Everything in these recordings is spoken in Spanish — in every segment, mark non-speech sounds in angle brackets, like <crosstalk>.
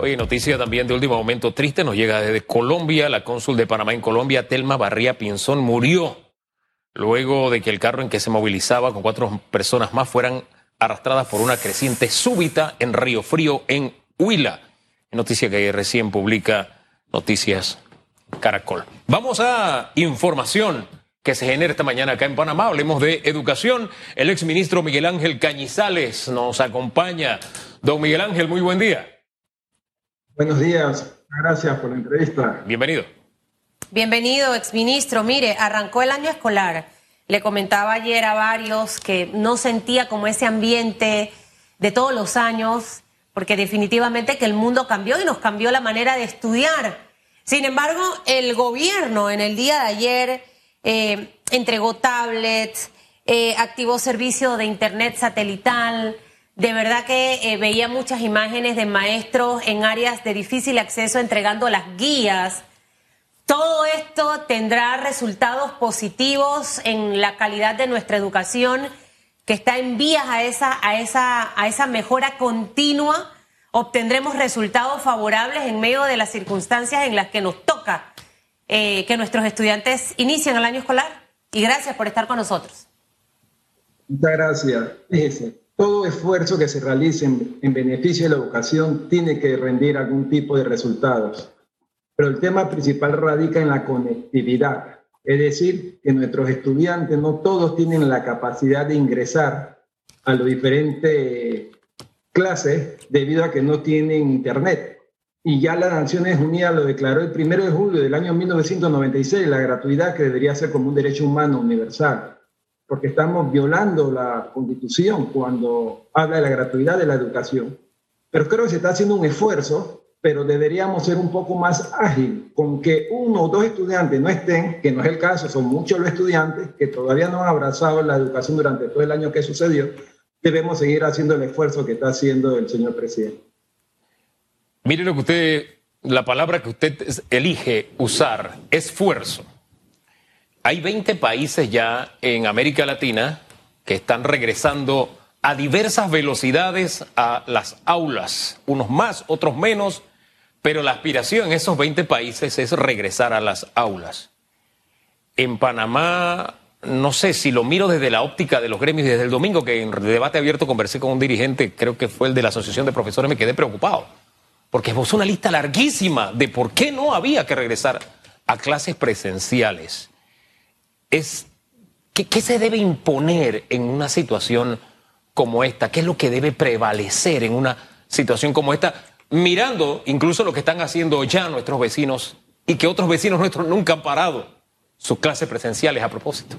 Hoy noticia también de último momento triste nos llega desde Colombia. La cónsul de Panamá en Colombia, Telma Barría Pinzón, murió luego de que el carro en que se movilizaba con cuatro personas más fueran arrastradas por una creciente súbita en Río Frío, en Huila. Noticia que recién publica Noticias Caracol. Vamos a información que se genera esta mañana acá en Panamá. Hablemos de educación. El exministro Miguel Ángel Cañizales nos acompaña. Don Miguel Ángel, muy buen día. Buenos días, gracias por la entrevista. Bienvenido. Bienvenido, exministro. Mire, arrancó el año escolar. Le comentaba ayer a varios que no sentía como ese ambiente de todos los años, porque definitivamente que el mundo cambió y nos cambió la manera de estudiar. Sin embargo, el gobierno en el día de ayer eh, entregó tablets, eh, activó servicio de internet satelital, de verdad que eh, veía muchas imágenes de maestros en áreas de difícil acceso entregando las guías. Todo esto tendrá resultados positivos en la calidad de nuestra educación, que está en vías a esa, a esa, a esa mejora continua. Obtendremos resultados favorables en medio de las circunstancias en las que nos toca eh, que nuestros estudiantes inicien el año escolar. Y gracias por estar con nosotros. Muchas gracias. Todo esfuerzo que se realice en, beneficio de la educación tiene que rendir algún tipo de resultados. Pero el tema principal radica en la conectividad, es decir, que nuestros estudiantes no todos tienen la capacidad de ingresar a las diferentes clases debido a que no tienen internet. Y ya las Naciones Unidas lo declaró el primero de julio del año 1996, la gratuidad que debería ser como un derecho humano universal porque estamos violando la constitución cuando habla de la gratuidad de la educación. Pero creo que se está haciendo un esfuerzo, pero deberíamos ser un poco más ágil con que uno o dos estudiantes no estén, que no es el caso, son muchos los estudiantes que todavía no han abrazado la educación durante todo el año que sucedió, debemos seguir haciendo el esfuerzo que está haciendo el señor presidente. Mire lo que usted, la palabra que usted elige usar, esfuerzo. Hay 20 países ya en América Latina que están regresando a diversas velocidades a las aulas, unos más, otros menos, pero la aspiración en esos 20 países es regresar a las aulas. En Panamá, no sé si lo miro desde la óptica de los gremios, desde el domingo que en debate abierto conversé con un dirigente, creo que fue el de la Asociación de Profesores, me quedé preocupado, porque es una lista larguísima de por qué no había que regresar a clases presenciales es ¿qué, se debe imponer en una situación como esta? ¿Qué es lo que debe prevalecer en una situación como esta? Mirando incluso lo que están haciendo ya nuestros vecinos y que otros vecinos nuestros nunca han parado sus clases presenciales a propósito.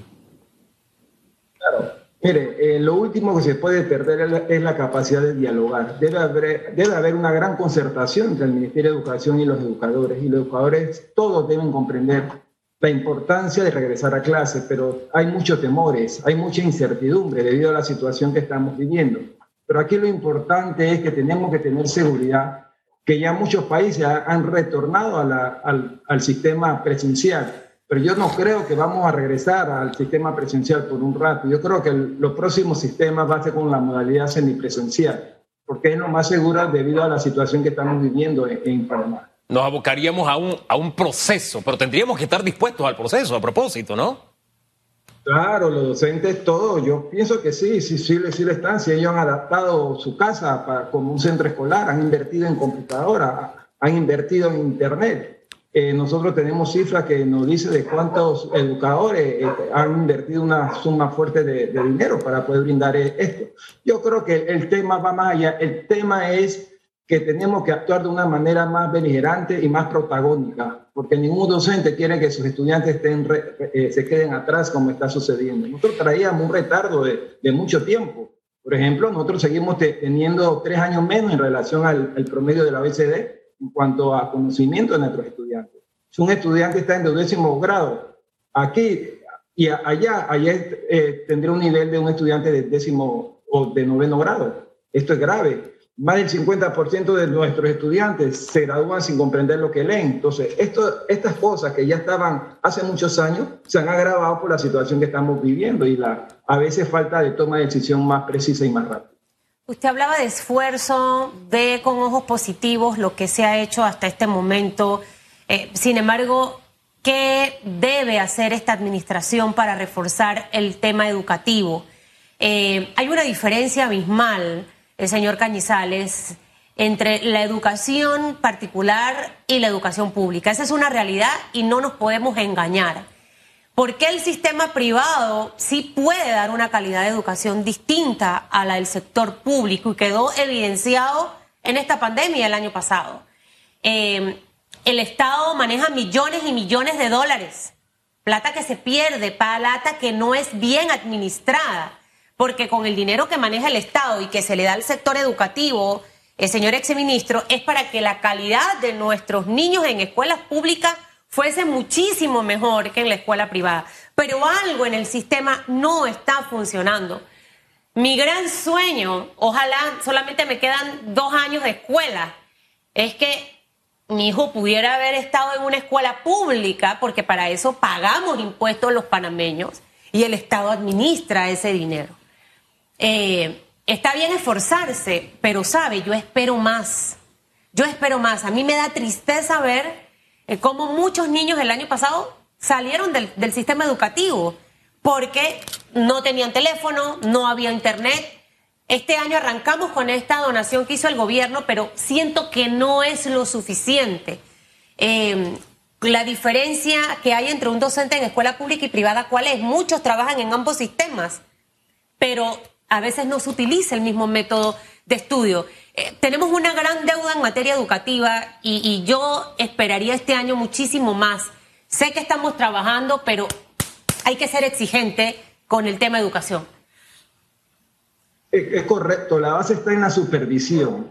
Claro. Mire, eh, lo último que se puede perder es la, capacidad de dialogar. Debe haber, debe haber una gran concertación entre el Ministerio de Educación y los educadores. Y los educadores todos deben comprender la importancia de regresar a clase, pero hay muchos temores, hay mucha incertidumbre debido a la situación que estamos viviendo. Pero aquí lo importante es que tenemos que tener seguridad, que ya muchos países han retornado al, al sistema presencial, pero yo no creo que vamos a regresar al sistema presencial por un rato. Yo creo que los próximos sistemas va a ser con la modalidad semipresencial, porque es lo más seguro debido a la situación que estamos viviendo en, en Panamá nos abocaríamos a un, a un proceso, pero tendríamos que estar dispuestos al proceso, a propósito, ¿no? Claro, los docentes, todo, yo pienso que sí, sí, sí, sí están, si ellos han adaptado su casa para, como un centro escolar, han invertido en computadora, han invertido en internet. Eh, nosotros tenemos cifras que nos dice de cuántos educadores eh, han invertido una suma fuerte de, de, dinero para poder brindar esto. Yo creo que el tema va más allá, el tema es que tenemos que actuar de una manera más beligerante y más protagónica, porque ningún docente quiere que sus estudiantes estén eh, se queden atrás como está sucediendo. Nosotros traíamos un retardo de, de, mucho tiempo. Por ejemplo, nosotros seguimos teniendo tres años menos en relación al, promedio de la OECD en cuanto a conocimiento de nuestros estudiantes. Si un estudiante está en décimo grado, aquí y allá, allá eh, tendría un nivel de un estudiante de décimo o de noveno grado. Esto es grave más del 50% de nuestros estudiantes se gradúan sin comprender lo que leen. Entonces, estas cosas que ya estaban hace muchos años se han agravado por la situación que estamos viviendo y la a veces falta de toma de decisión más precisa y más rápida. Usted hablaba de esfuerzo, ve con ojos positivos lo que se ha hecho hasta este momento. Eh, sin embargo, ¿qué debe hacer esta administración para reforzar el tema educativo? Eh, hay una diferencia abismal, el señor Cañizales, entre la educación particular y la educación pública. Esa es una realidad y no nos podemos engañar. ¿Por qué el sistema privado sí puede dar una calidad de educación distinta a la del sector público y quedó evidenciado en esta pandemia el año pasado? Eh, el Estado maneja millones y millones de dólares, plata que se pierde, plata que no es bien administrada, porque con el dinero que maneja el Estado y que se le da al sector educativo, el señor exministro, es para que la calidad de nuestros niños en escuelas públicas fuese muchísimo mejor que en la escuela privada. Pero algo en el sistema no está funcionando. Mi gran sueño, ojalá solamente me quedan dos años de escuela, es que mi hijo pudiera haber estado en una escuela pública, porque para eso pagamos impuestos los panameños y el Estado administra ese dinero. Eh, está bien esforzarse, pero sabe, yo espero más. Yo espero más. A mí me da tristeza ver eh, como muchos niños el año pasado salieron del, del sistema educativo porque no tenían teléfono, no había internet. Este año arrancamos con esta donación que hizo el gobierno, pero siento que no es lo suficiente. Eh, la diferencia que hay entre un docente en escuela pública y privada, ¿cuál es? Muchos trabajan en ambos sistemas, pero a veces no se utiliza el mismo método de estudio. Eh, tenemos una gran deuda en materia educativa y, yo esperaría este año muchísimo más. Sé que estamos trabajando, pero hay que ser exigente con el tema de educación. Es, correcto, la base está en la supervisión.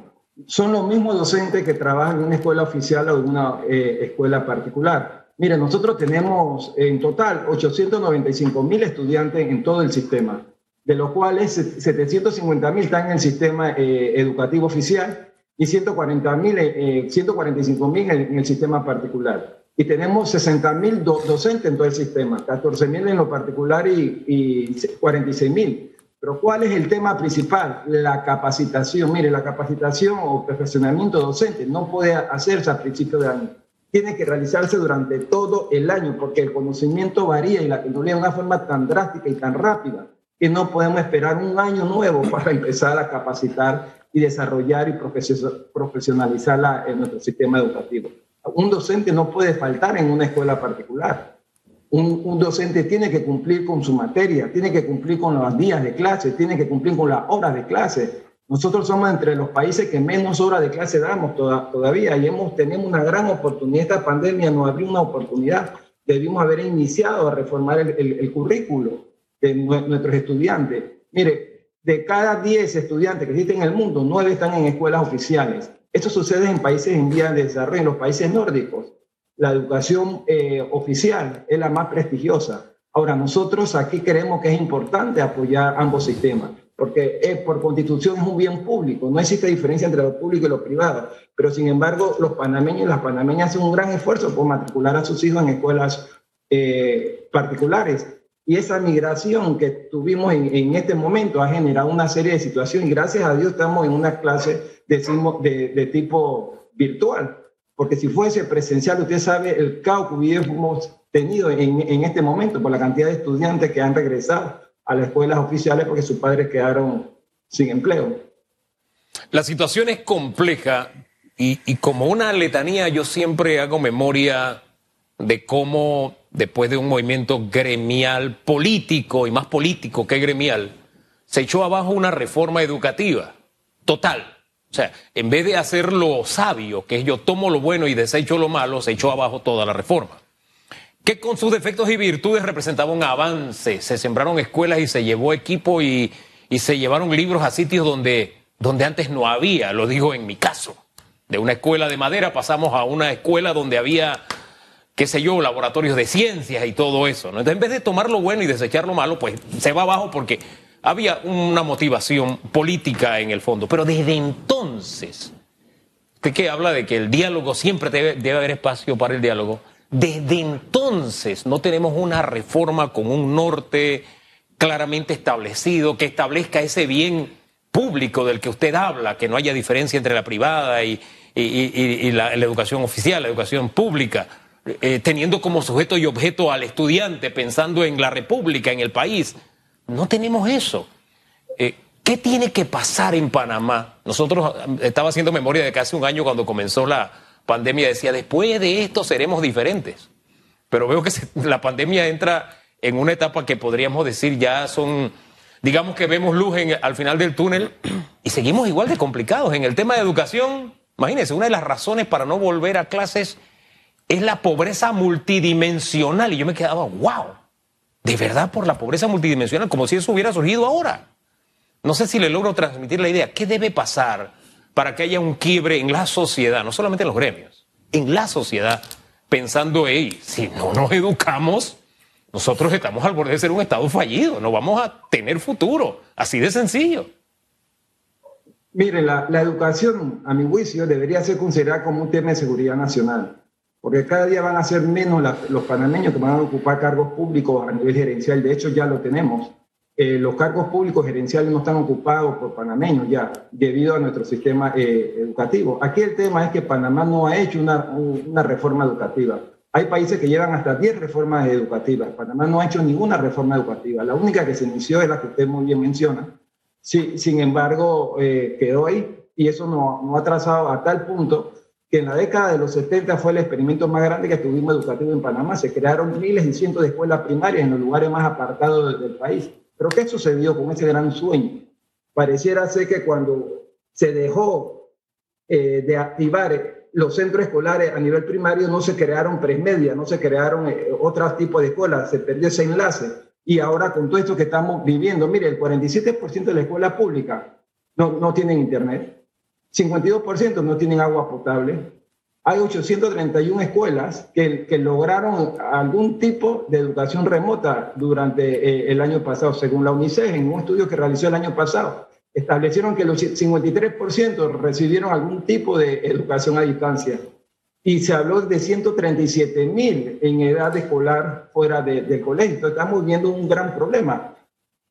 Son los mismos docentes que trabajan en una escuela oficial o en una eh, escuela particular. Mire, nosotros tenemos en total 895 mil estudiantes en todo el sistema de los cuales 750 mil están en el sistema eh, educativo oficial y 140 mil, 145 eh, mil en, el sistema particular. Y tenemos 60 mil docentes en todo el sistema, 14 mil en lo particular y, y 46 mil. Pero ¿cuál es el tema principal? La capacitación. Mire, la capacitación o perfeccionamiento docente no puede hacerse a principio de año. Tiene que realizarse durante todo el año porque el conocimiento varía y la tecnología de una forma tan drástica y tan rápida que no podemos esperar un año nuevo para empezar a capacitar y desarrollar y profesionalizar en nuestro sistema educativo. Un docente no puede faltar en una escuela particular. Un, un, docente tiene que cumplir con su materia, tiene que cumplir con los días de clase, tiene que cumplir con las horas de clase. Nosotros somos entre los países que menos horas de clase damos todavía y hemos, tenemos una gran oportunidad. Esta pandemia nos abrió una oportunidad. Debimos haber iniciado a reformar el, el, el currículo de nuestros estudiantes. Mire, de cada 10 estudiantes que existen en el mundo, 9 están en escuelas oficiales. Esto sucede en países en vías de desarrollo, en los países nórdicos. La educación eh, oficial es la más prestigiosa. Ahora, nosotros aquí creemos que es importante apoyar ambos sistemas, porque es, por constitución es un bien público, no existe diferencia entre lo público y lo privado, pero sin embargo los panameños y las panameñas hacen un gran esfuerzo por matricular a sus hijos en escuelas eh, particulares y esa migración que tuvimos en, este momento ha generado una serie de situaciones gracias a Dios estamos en una clase de, de, tipo virtual, porque si fuese presencial, usted sabe el caos que hubiéramos tenido en, en este momento por la cantidad de estudiantes que han regresado a las escuelas oficiales porque sus padres quedaron sin empleo. La situación es compleja y, y como una letanía yo siempre hago memoria de cómo después de un movimiento gremial político y más político que gremial, se echó abajo una reforma educativa total. O sea, en vez de hacer lo sabio, que es yo tomo lo bueno y desecho lo malo, se echó abajo toda la reforma. Que con sus defectos y virtudes representaba un avance. Se sembraron escuelas y se llevó equipo y, y se llevaron libros a sitios donde, donde antes no había. Lo digo en mi caso. De una escuela de madera pasamos a una escuela donde había qué sé yo, laboratorios de ciencias y todo eso. Entonces, en vez de tomar lo bueno y desechar lo malo, pues se va abajo porque había una motivación política en el fondo. Pero desde entonces, usted que habla de que el diálogo siempre debe, debe haber espacio para el diálogo, desde entonces no tenemos una reforma con un norte claramente establecido que establezca ese bien público del que usted habla, que no haya diferencia entre la privada y, la, educación oficial, la educación pública, eh, teniendo como sujeto y objeto al estudiante, pensando en la república, en el país. No tenemos eso. Eh, ¿Qué tiene que pasar en Panamá? Nosotros eh, estaba haciendo memoria de casi un año cuando comenzó la pandemia, decía, después de esto seremos diferentes. Pero veo que <laughs> la pandemia entra en una etapa que podríamos decir ya son digamos que vemos luz al final del túnel <clears throat> y seguimos igual de complicados. En el tema de educación, imagínense, una de las razones para no volver a clases es la pobreza multidimensional. Y yo me quedaba, wow, de verdad por la pobreza multidimensional, como si eso hubiera surgido ahora. No sé si le logro transmitir la idea. ¿Qué debe pasar para que haya un quiebre en la sociedad, no solamente en los gremios, en la sociedad, pensando, hey, si no nos educamos, nosotros estamos al borde de ser un Estado fallido, no vamos a tener futuro, así de sencillo. Mire, la, educación, a mi juicio, debería ser considerada como un tema de seguridad nacional, porque cada día van a ser menos los panameños que van a ocupar cargos públicos a nivel gerencial, de hecho ya lo tenemos. Eh, los cargos públicos gerenciales no están ocupados por panameños ya, debido a nuestro sistema eh, educativo. Aquí el tema es que Panamá no ha hecho una, una reforma educativa. Hay países que llevan hasta 10 reformas educativas. Panamá no ha hecho ninguna reforma educativa. La única que se inició es la que usted muy bien menciona. Sí, sin embargo, eh, quedó ahí y eso no, no ha trazado a tal punto que en la década de los 70 fue el experimento más grande que tuvimos educativo en Panamá. Se crearon miles y cientos de escuelas primarias en los lugares más apartados del país. Pero ¿qué sucedió con ese gran sueño? Pareciera ser que cuando se dejó eh, de activar los centros escolares a nivel primario no se crearon presmedia, no se crearon eh, otros tipos de escuelas, se perdió ese enlace. Y ahora con todo esto que estamos viviendo, mire, el 47% de la escuela pública no, no tienen internet, 52% no tienen agua potable, hay 831 escuelas que, lograron algún tipo de educación remota durante eh, el año pasado, según la UNICEF, en un estudio que realizó el año pasado establecieron que los 53% recibieron algún tipo de educación a distancia y se habló de 137 mil en edad escolar fuera del colegio. estamos viendo un gran problema.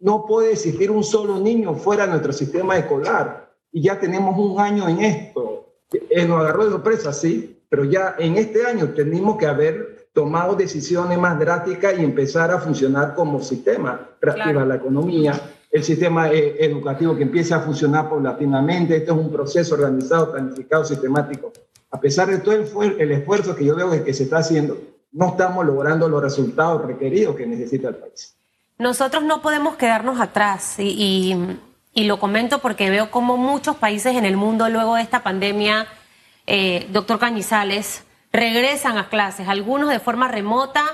No puede existir un solo niño fuera de nuestro sistema escolar y ya tenemos un año en esto. Eh, nos agarró de sorpresa, sí, pero ya en este año tenemos que haber tomado decisiones más drásticas y empezar a funcionar como sistema, reactivar la economía, el sistema eh, educativo que empiece a funcionar paulatinamente. Esto es un proceso organizado, planificado, sistemático. A pesar de todo el, esfuerzo que yo veo que se está haciendo, no estamos logrando los resultados requeridos que necesita el país. Nosotros no podemos quedarnos atrás y, lo comento porque veo como muchos países en el mundo luego de esta pandemia, eh, doctor Cañizales, regresan a clases, algunos de forma remota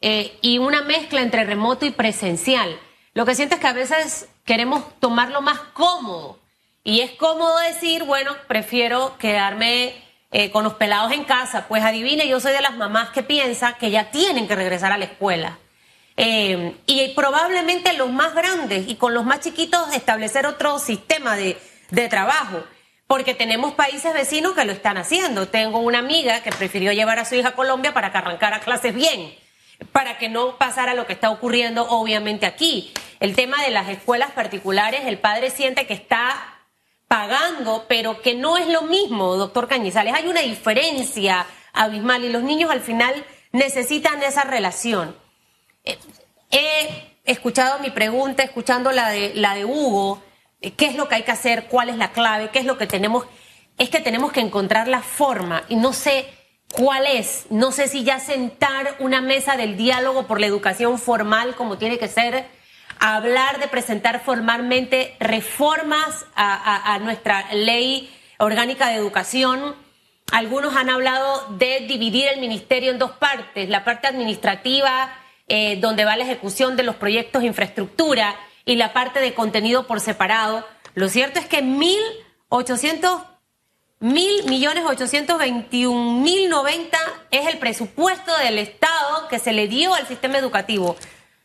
eh, y una mezcla entre remoto y presencial. Lo que siento es que a veces queremos tomarlo más cómodo. Y es cómodo decir, bueno, prefiero quedarme eh, con los pelados en casa. Pues adivine, yo soy de las mamás que piensa que ya tienen que regresar a la escuela. Eh, y probablemente los más grandes y con los más chiquitos establecer otro sistema de, de trabajo porque tenemos países vecinos que lo están haciendo. Tengo una amiga que prefirió llevar a su hija a Colombia para que arrancara clases bien para que no pasara lo que está ocurriendo obviamente aquí. El tema de las escuelas particulares, el padre siente que está pagando, pero que no es lo mismo, doctor Cañizales. Hay una diferencia abismal y los niños al final necesitan esa relación. He escuchado mi pregunta, escuchando la de, la de Hugo, qué es lo que hay que hacer, cuál es la clave, qué es lo que tenemos, es que tenemos que encontrar la forma y no sé ¿Cuál es? No sé si ya sentar una mesa del diálogo por la educación formal como tiene que ser, hablar de presentar formalmente reformas a, nuestra ley orgánica de educación. Algunos han hablado de dividir el ministerio en dos partes, la parte administrativa, eh, donde va la ejecución de los proyectos de infraestructura, y la parte de contenido por separado. Lo cierto es que 1.800 mil millones ochocientos veintiún mil noventa es el presupuesto del Estado que se le dio al sistema educativo.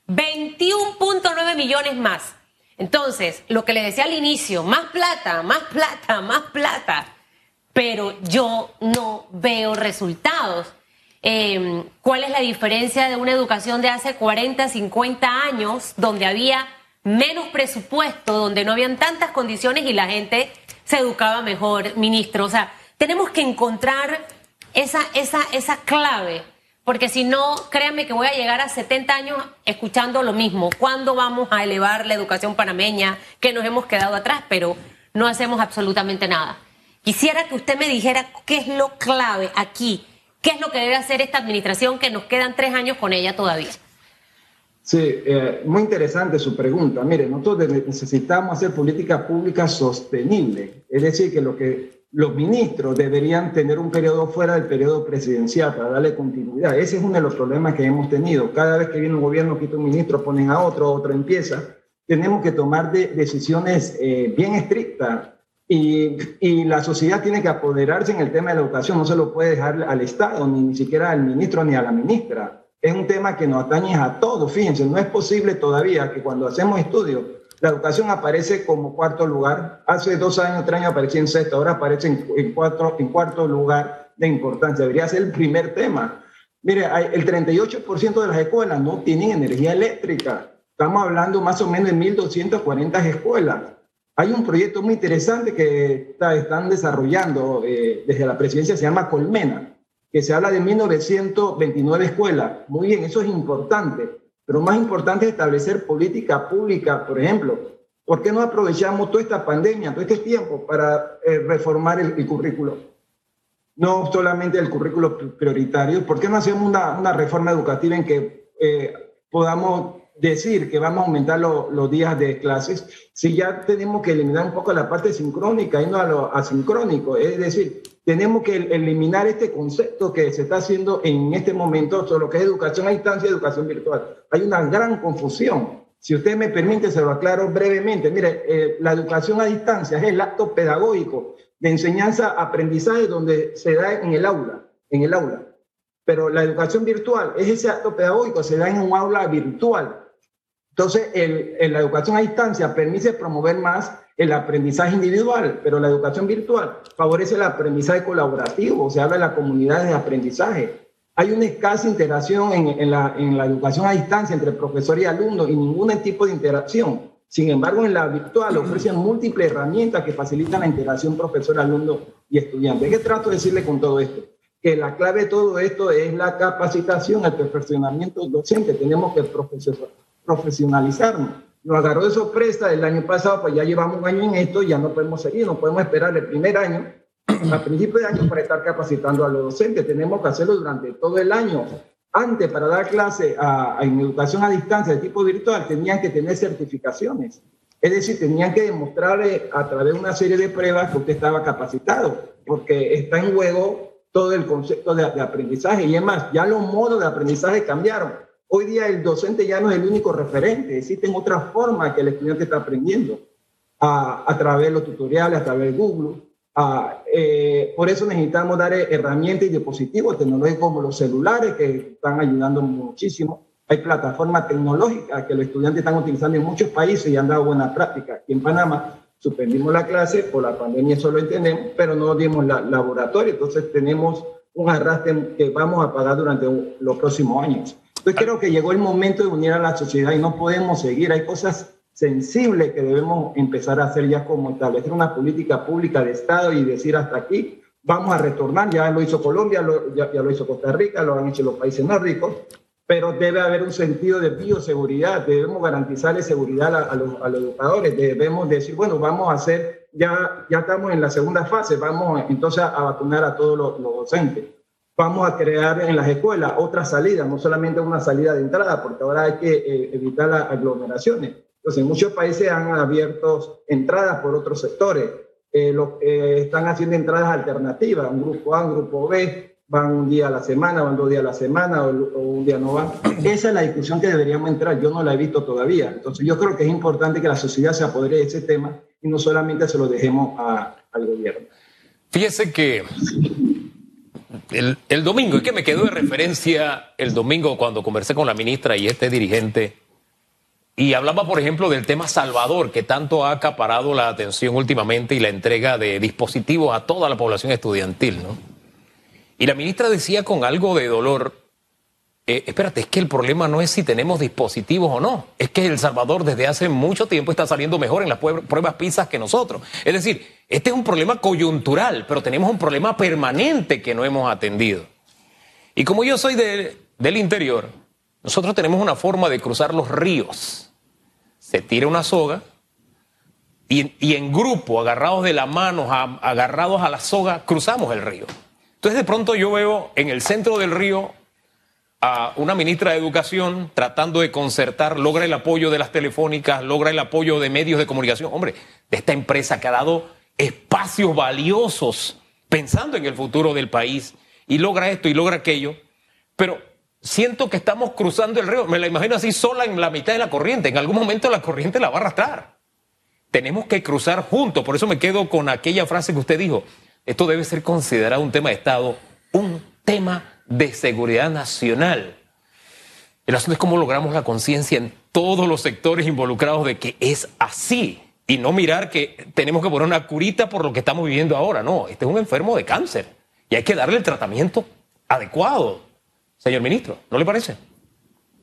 21.9 millones más. Entonces, lo que le decía al inicio, más plata, más plata, más plata, pero yo no veo resultados. Em, ¿Cuál es la diferencia de una educación de hace 40, 50 años, donde había menos presupuesto, donde no habían tantas condiciones y la gente se educaba mejor, ministro. O sea, tenemos que encontrar esa, esa, esa clave, porque si no, créanme que voy a llegar a 70 años escuchando lo mismo. ¿Cuándo vamos a elevar la educación panameña? Que nos hemos quedado atrás, pero no hacemos absolutamente nada. Quisiera que usted me dijera qué es lo clave aquí, qué es lo que debe hacer esta administración, que nos quedan tres años con ella todavía. Sí, eh, muy interesante su pregunta. Mire, nosotros necesitamos hacer política pública sostenible, es decir, que lo que los ministros deberían tener un periodo fuera del periodo presidencial para darle continuidad. Ese es uno de los problemas que hemos tenido. Cada vez que viene un gobierno, quita un ministro, ponen a otro, otro empieza. Tenemos que tomar decisiones eh, bien estrictas y, y, la sociedad tiene que apoderarse en el tema de la educación. No se lo puede dejar al Estado, ni, ni siquiera al ministro ni a la ministra es un tema que nos atañe a todos. Fíjense, no es posible todavía que cuando hacemos estudios, la educación aparece como cuarto lugar. Hace dos años, tres años aparecía en sexto, ahora aparece en, cuatro, en cuarto lugar de importancia. Debería ser el primer tema. Mire, el 38% de las escuelas no tienen energía eléctrica. Estamos hablando más o menos de 1.240 escuelas. Hay un proyecto muy interesante que están desarrollando eh, desde la presidencia, se llama Colmena que se habla de 1929 escuelas. Muy bien, eso es importante, pero más importante es establecer política pública, por ejemplo. ¿Por qué no aprovechamos toda esta pandemia, todo este tiempo para eh, reformar el, currículo? No solamente el currículo prioritario, ¿por qué no hacemos una, una reforma educativa en que eh, podamos decir que vamos a aumentar los días de clases si ya tenemos que eliminar un poco la parte sincrónica y no a lo asincrónico? Es decir, tenemos que eliminar este concepto que se está haciendo en este momento sobre lo que es educación a distancia y educación virtual. Hay una gran confusión. Si usted me permite, se lo aclaro brevemente. Mire, eh, la educación a distancia es el acto pedagógico de enseñanza-aprendizaje donde se da en el aula, en el aula. Pero la educación virtual es ese acto pedagógico, se da en un aula virtual. Entonces, el, la educación a distancia permite promover más el aprendizaje individual, pero la educación virtual favorece el aprendizaje colaborativo, se habla de las comunidades de aprendizaje. Hay una escasa interacción en, la, en la educación a distancia entre profesor y alumno y ningún tipo de interacción. Sin embargo, en la virtual ofrecen múltiples herramientas que facilitan la interacción profesor-alumno y estudiante. ¿Qué trato de decirle con todo esto? Que la clave de todo esto es la capacitación, el perfeccionamiento docente. Tenemos que profesionalizarnos nos agarró de sorpresa el año pasado, pues ya llevamos un año en esto, ya no podemos seguir, no podemos esperar el primer año, a principio de año, para estar capacitando a los docentes. Tenemos que hacerlo durante todo el año. Antes, para dar clase a, en educación a distancia de tipo virtual, tenían que tener certificaciones. Es decir, tenían que demostrar a través de una serie de pruebas que usted estaba capacitado, porque está en juego todo el concepto de, de aprendizaje. Y es más, ya los modos de aprendizaje cambiaron Hoy día el docente ya no es el único referente, existen otras formas que el estudiante está aprendiendo a, a través de los tutoriales, a través de Google. Eh, por eso necesitamos dar herramientas y dispositivos tecnológicos como los celulares que están ayudando muchísimo. Hay plataformas tecnológicas que los estudiantes están utilizando en muchos países y han dado buena práctica. Aquí en Panamá suspendimos la clase, por la pandemia eso lo entendemos, pero no dimos la, laboratorio, entonces tenemos un arrastre que vamos a pagar durante los próximos años. Entonces creo que llegó el momento de unir a la sociedad y no podemos seguir. Hay cosas sensibles que debemos empezar a hacer ya como establecer una política pública de Estado y decir hasta aquí, vamos a retornar. Ya lo hizo Colombia, ya, lo hizo Costa Rica, lo han hecho los países nórdicos, pero debe haber un sentido de bioseguridad. Debemos garantizarle seguridad a, los, a los, educadores. Debemos decir, bueno, vamos a hacer, ya, ya estamos en la segunda fase, vamos entonces a vacunar a todos los docentes vamos a crear en las escuelas otra salida, no solamente una salida de entrada, porque ahora hay que eh, evitar las aglomeraciones. Entonces, en muchos países han abierto entradas por otros sectores. Eh, eh, están haciendo entradas alternativas, un grupo A, un grupo B, van un día a la semana, van dos días a la semana o, un día no van. Esa es la discusión que deberíamos entrar, yo no la he visto todavía. Entonces yo creo que es importante que la sociedad se apodere de ese tema y no solamente se lo dejemos al gobierno. Fíjese que el, domingo, y que me quedó de referencia el domingo cuando conversé con la ministra y este dirigente, y hablaba, por ejemplo, del tema Salvador, que tanto ha acaparado la atención últimamente y la entrega de dispositivos a toda la población estudiantil, ¿no? Y la ministra decía con algo de dolor, eh, espérate, es que el problema no es si tenemos dispositivos o no, es que El Salvador desde hace mucho tiempo está saliendo mejor en las pruebas PISA que nosotros. Es decir, este es un problema coyuntural, pero tenemos un problema permanente que no hemos atendido. Y como yo soy del interior, nosotros tenemos una forma de cruzar los ríos. Se tira una soga y, y en grupo, agarrados de la mano, agarrados a la soga, cruzamos el río. Entonces de pronto yo veo en el centro del río a una ministra de Educación tratando de concertar, logra el apoyo de las telefónicas, logra el apoyo de medios de comunicación, hombre, de esta empresa que ha dado espacios valiosos pensando en el futuro del país y logra esto y logra aquello, pero siento que estamos cruzando el río, me la imagino así sola en la mitad de la corriente, en algún momento la corriente la va a arrastrar. Tenemos que cruzar juntos, por eso me quedo con aquella frase que usted dijo, esto debe ser considerado un tema de Estado, un tema de seguridad nacional. El asunto es cómo logramos la conciencia en todos los sectores involucrados de que es así y no mirar que tenemos que poner una curita por lo que estamos viviendo ahora. No, este es un enfermo de cáncer y hay que darle el tratamiento adecuado. Señor ministro, ¿no le parece?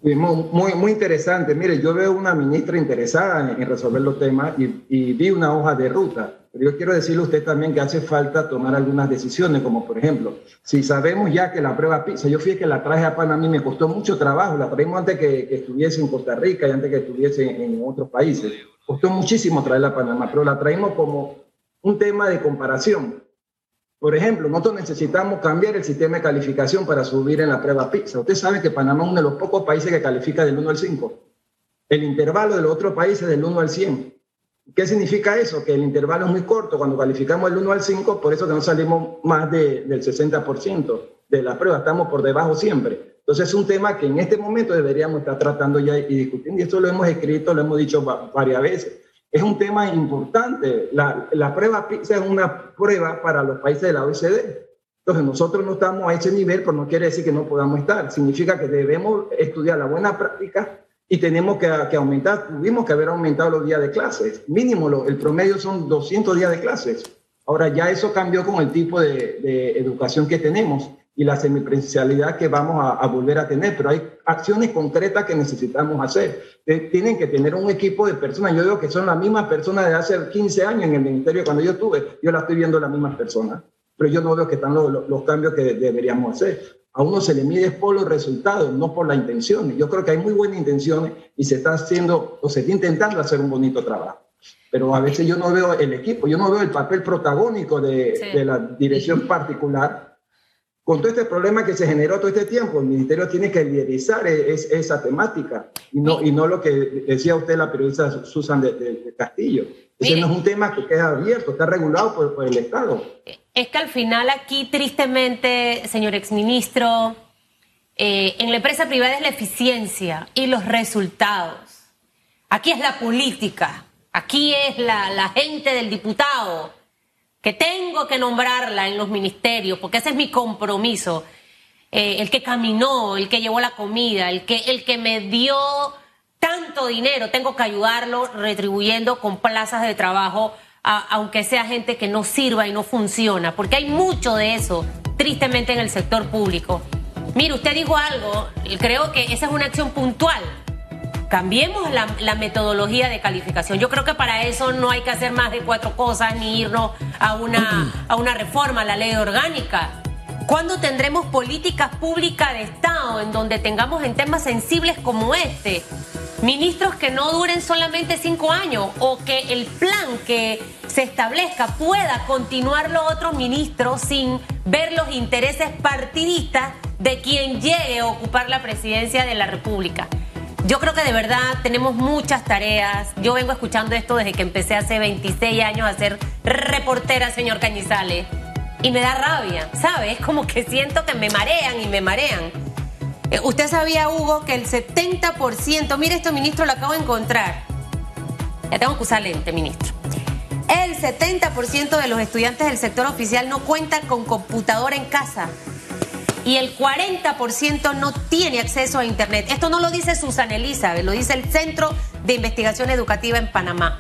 Muy, muy interesante. Mire, yo veo una ministra interesada en, resolver los temas y, y vi una hoja de ruta yo quiero decirle a usted también que hace falta tomar algunas decisiones, como por ejemplo, si sabemos ya que la prueba PISA, yo fui que la traje a Panamá y me costó mucho trabajo, la traímos antes que, estuviese en Costa Rica y antes que estuviese en, otros países. Costó muchísimo traerla a Panamá, pero la traímos como un tema de comparación. Por ejemplo, nosotros necesitamos cambiar el sistema de calificación para subir en la prueba PISA. Usted sabe que Panamá es uno de los pocos países que califica del 1 al 5. El intervalo de los otros países es del 1 al 100. ¿Qué significa eso? Que el intervalo es muy corto. Cuando calificamos el 1 al 5, por eso que no salimos más del 60% de la prueba, estamos por debajo siempre. Entonces es un tema que en este momento deberíamos estar tratando ya y discutiendo, y esto lo hemos escrito, lo hemos dicho varias veces. Es un tema importante. La, la prueba PISA es una prueba para los países de la OECD. Entonces nosotros no estamos a ese nivel, pero no quiere decir que no podamos estar. Significa que debemos estudiar la buena práctica y tenemos que, aumentar, tuvimos que haber aumentado los días de clases. Mínimo, el promedio son 200 días de clases. Ahora ya eso cambió con el tipo de, educación que tenemos y la semipresencialidad que vamos a, volver a tener, pero hay acciones concretas que necesitamos hacer. Tienen que tener un equipo de personas. Yo digo que son las mismas personas de hace 15 años en el ministerio cuando yo estuve. Yo la estoy viendo las mismas personas, pero yo no veo que están los, los cambios que deberíamos hacer a uno se le mide por los resultados, no por la intención. Yo creo que hay muy buenas intenciones y se está haciendo o se está intentando hacer un bonito trabajo. Pero a veces yo no veo el equipo, yo no veo el papel protagónico de, de la dirección particular. Con todo este problema que se generó todo este tiempo, el ministerio tiene que liderizar e, esa temática y no, y no lo que decía usted, la periodista Susan de, Castillo. Ese no es un tema que queda abierto, está regulado por, por el Estado. Es que al final aquí, tristemente, señor exministro, eh, en la empresa privada es la eficiencia y los resultados. Aquí es la política, aquí es la, gente del diputado, que tengo que nombrarla en los ministerios, porque ese es mi compromiso. Eh, el que caminó, el que llevó la comida, el que, el que me dio tanto dinero, tengo que ayudarlo retribuyendo con plazas de trabajo aunque sea gente que no sirva y no funciona, porque hay mucho de eso, tristemente, en el sector público. Mire, usted dijo algo, creo que esa es una acción puntual. Cambiemos la, metodología de calificación. Yo creo que para eso no hay que hacer más de cuatro cosas ni irnos a una, a una reforma a la ley orgánica. ¿Cuándo tendremos políticas públicas de Estado en donde tengamos en temas sensibles como este ministros que no duren solamente cinco años o que el plan que se establezca pueda continuar los otros ministros sin ver los intereses partidistas de quien llegue a ocupar la presidencia de la República. Yo creo que de verdad tenemos muchas tareas. Yo vengo escuchando esto desde que empecé hace 26 años a ser reportera, señor Cañizales. Y me da rabia, ¿sabes? Es como que siento que me marean y me marean. Eh, usted sabía, Hugo, que el 70%, mire esto, ministro, lo acabo de encontrar. Ya tengo que usar lente, ministro. El 70% de los estudiantes del sector oficial no cuentan con computadora en casa. Y el 40% no tiene acceso a Internet. Esto no lo dice Susana Elizabeth, lo dice el Centro de Investigación Educativa en Panamá.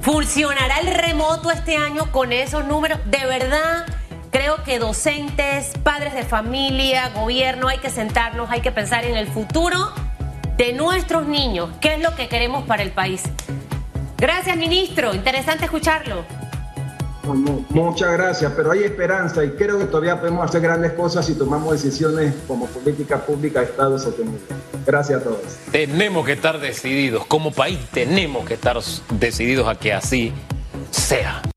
¿Funcionará el remoto este año con esos números? ¿De verdad Creo que docentes, padres de familia, gobierno, hay que sentarnos, hay que pensar en el futuro de nuestros niños, qué es lo que queremos para el país. Gracias, ministro. Interesante escucharlo. Muchas gracias, pero hay esperanza y creo que todavía podemos hacer grandes cosas si tomamos decisiones como política pública de Estados Unidos. Gracias a todos. Tenemos que estar decididos, como país tenemos que estar decididos a que así sea.